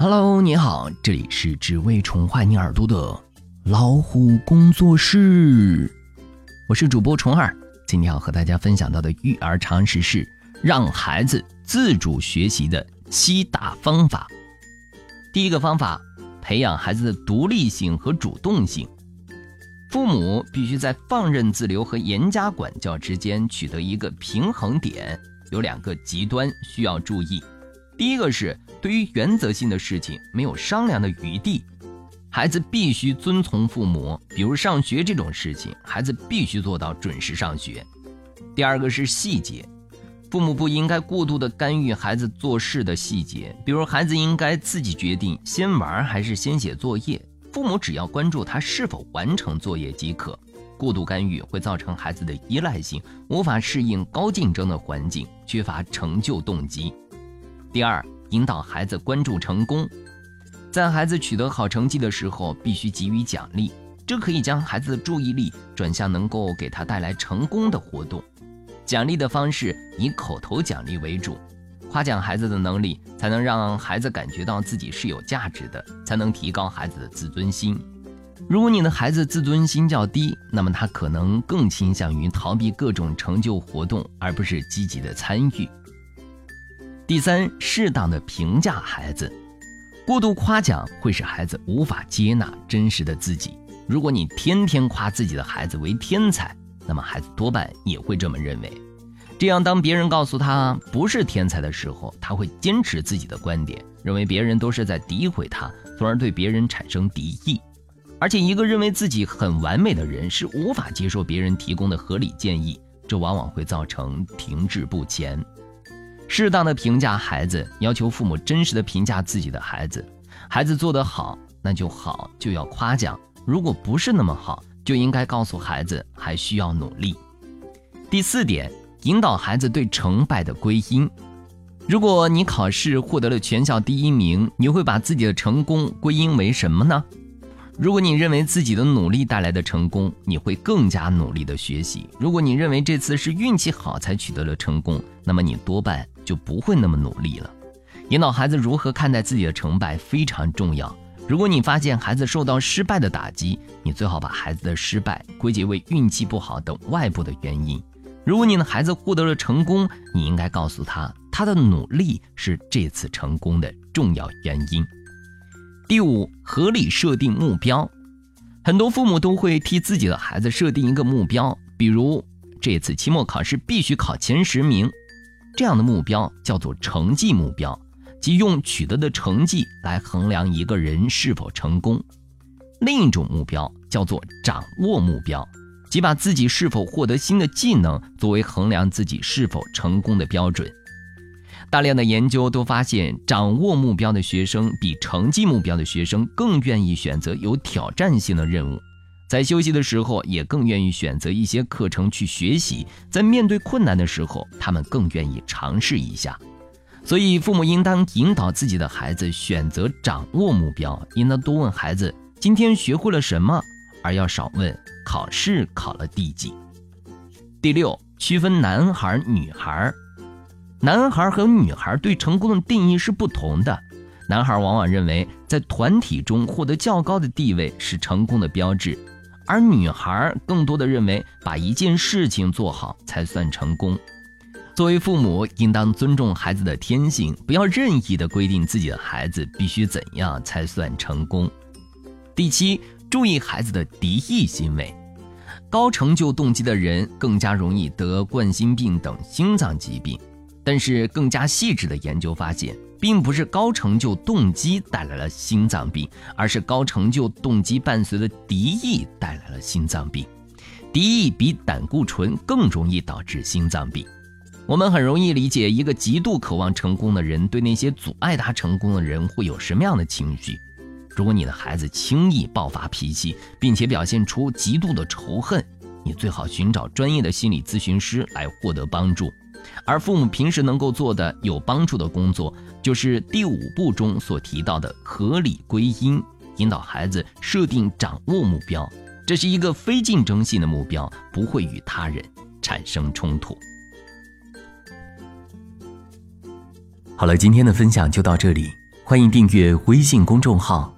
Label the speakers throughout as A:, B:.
A: Hello，你好，这里是只为宠坏你耳朵的老虎工作室，我是主播虫儿。今天要和大家分享到的育儿常识是让孩子自主学习的七大方法。第一个方法，培养孩子的独立性和主动性。父母必须在放任自流和严加管教之间取得一个平衡点，有两个极端需要注意。第一个是。对于原则性的事情没有商量的余地，孩子必须遵从父母。比如上学这种事情，孩子必须做到准时上学。第二个是细节，父母不应该过度的干预孩子做事的细节。比如孩子应该自己决定先玩还是先写作业，父母只要关注他是否完成作业即可。过度干预会造成孩子的依赖性，无法适应高竞争的环境，缺乏成就动机。第二。引导孩子关注成功，在孩子取得好成绩的时候，必须给予奖励，这可以将孩子的注意力转向能够给他带来成功的活动。奖励的方式以口头奖励为主，夸奖孩子的能力，才能让孩子感觉到自己是有价值的，才能提高孩子的自尊心。如果你的孩子自尊心较低，那么他可能更倾向于逃避各种成就活动，而不是积极的参与。第三，适当的评价孩子，过度夸奖会使孩子无法接纳真实的自己。如果你天天夸自己的孩子为天才，那么孩子多半也会这么认为。这样，当别人告诉他不是天才的时候，他会坚持自己的观点，认为别人都是在诋毁他，从而对别人产生敌意。而且，一个认为自己很完美的人是无法接受别人提供的合理建议，这往往会造成停滞不前。适当的评价孩子，要求父母真实的评价自己的孩子。孩子做得好，那就好，就要夸奖；如果不是那么好，就应该告诉孩子还需要努力。第四点，引导孩子对成败的归因。如果你考试获得了全校第一名，你会把自己的成功归因为什么呢？如果你认为自己的努力带来的成功，你会更加努力的学习；如果你认为这次是运气好才取得了成功，那么你多半就不会那么努力了。引导孩子如何看待自己的成败非常重要。如果你发现孩子受到失败的打击，你最好把孩子的失败归结为运气不好等外部的原因。如果你的孩子获得了成功，你应该告诉他，他的努力是这次成功的重要原因。第五，合理设定目标。很多父母都会替自己的孩子设定一个目标，比如这次期末考试必须考前十名，这样的目标叫做成绩目标，即用取得的成绩来衡量一个人是否成功。另一种目标叫做掌握目标，即把自己是否获得新的技能作为衡量自己是否成功的标准。大量的研究都发现，掌握目标的学生比成绩目标的学生更愿意选择有挑战性的任务，在休息的时候也更愿意选择一些课程去学习，在面对困难的时候，他们更愿意尝试一下。所以，父母应当引导自己的孩子选择掌握目标，应当多问孩子今天学会了什么，而要少问考试考了第几。第六，区分男孩女孩。男孩和女孩对成功的定义是不同的。男孩往往认为在团体中获得较高的地位是成功的标志，而女孩更多的认为把一件事情做好才算成功。作为父母，应当尊重孩子的天性，不要任意的规定自己的孩子必须怎样才算成功。第七，注意孩子的敌意行为。高成就动机的人更加容易得冠心病等心脏疾病。但是更加细致的研究发现，并不是高成就动机带来了心脏病，而是高成就动机伴随的敌意带来了心脏病。敌意比胆固醇更容易导致心脏病。我们很容易理解一个极度渴望成功的人对那些阻碍他成功的人会有什么样的情绪。如果你的孩子轻易爆发脾气，并且表现出极度的仇恨，你最好寻找专业的心理咨询师来获得帮助。而父母平时能够做的有帮助的工作，就是第五步中所提到的合理归因，引导孩子设定、掌握目标。这是一个非竞争性的目标，不会与他人产生冲突。好了，今天的分享就到这里。欢迎订阅微信公众号“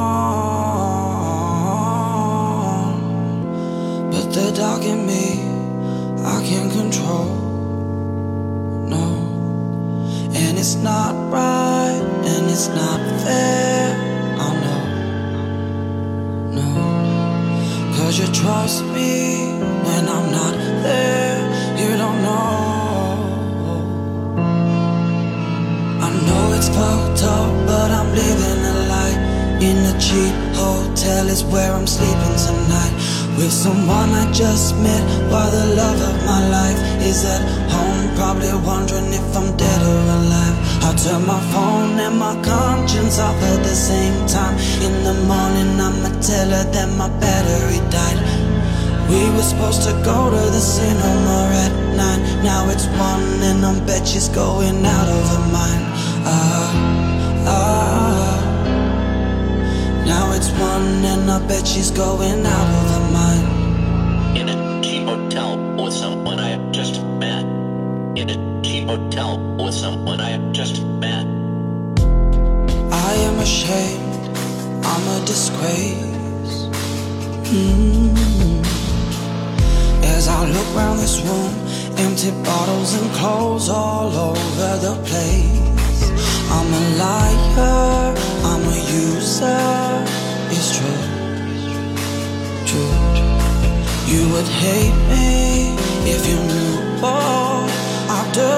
B: Dark in me, I can't control. No. And it's not right, and it's not fair. I know. No. Cause you trust me With someone I just met, while the love of my life is at home. Probably wondering if I'm dead or alive. I turn my phone and my conscience off at the same time. In the morning, I'ma tell her that my battery died. We were supposed to go to the cinema at nine. Now it's one, and I bet she's going out of her mind ah, ah. Now it's one and I bet she's going out of her mind.
C: In a cheap hotel with someone I have just met. In a cheap hotel with someone I have just met.
B: I am ashamed, I'm a disgrace. Mm. As I look around this room, empty bottles and clothes all over the place. Hate me if you knew all I do.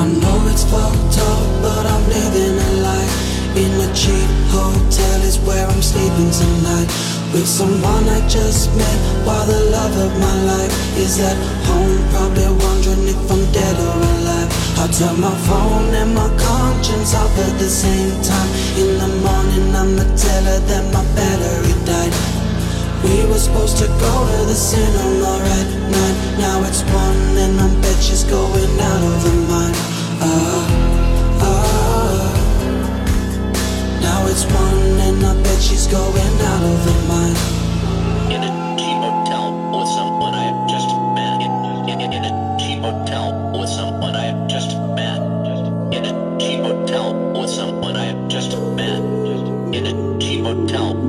B: I know it's fucked up, but I'm living a life in a cheap hotel. Is where I'm sleeping tonight with someone I just met while the love of my life is at home probably wondering if I'm dead or alive I turn my phone and my conscience off at the same time. In the morning I'ma tell her that my battery died. We were supposed to go to the cinema at night. Now it's one and I bet she's going out of her mind. Uh, uh, now it's one and I bet she's going out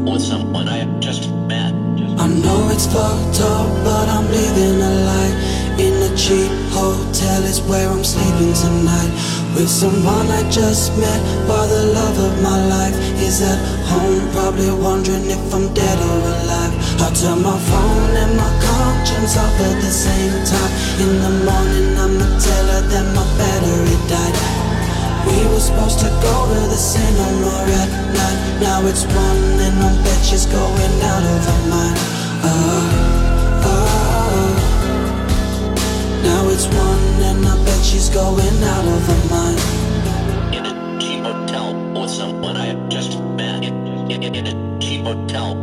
C: with someone I have just met. I
B: know it's fucked up, but I'm living a lie. In a cheap hotel is where I'm sleeping tonight. With someone I just met while the love of my life. Is at home probably wondering if I'm dead or alive. I turn my phone and my conscience off at the same time. In the morning I'ma tell her that my battery died we were supposed to go to the cinema at night now it's one and I bet she's going out of her mind uh, uh, now it's one and I bet she's going out of her mind.
C: In a cheap hotel with someone I just met. In, in, in a cheap hotel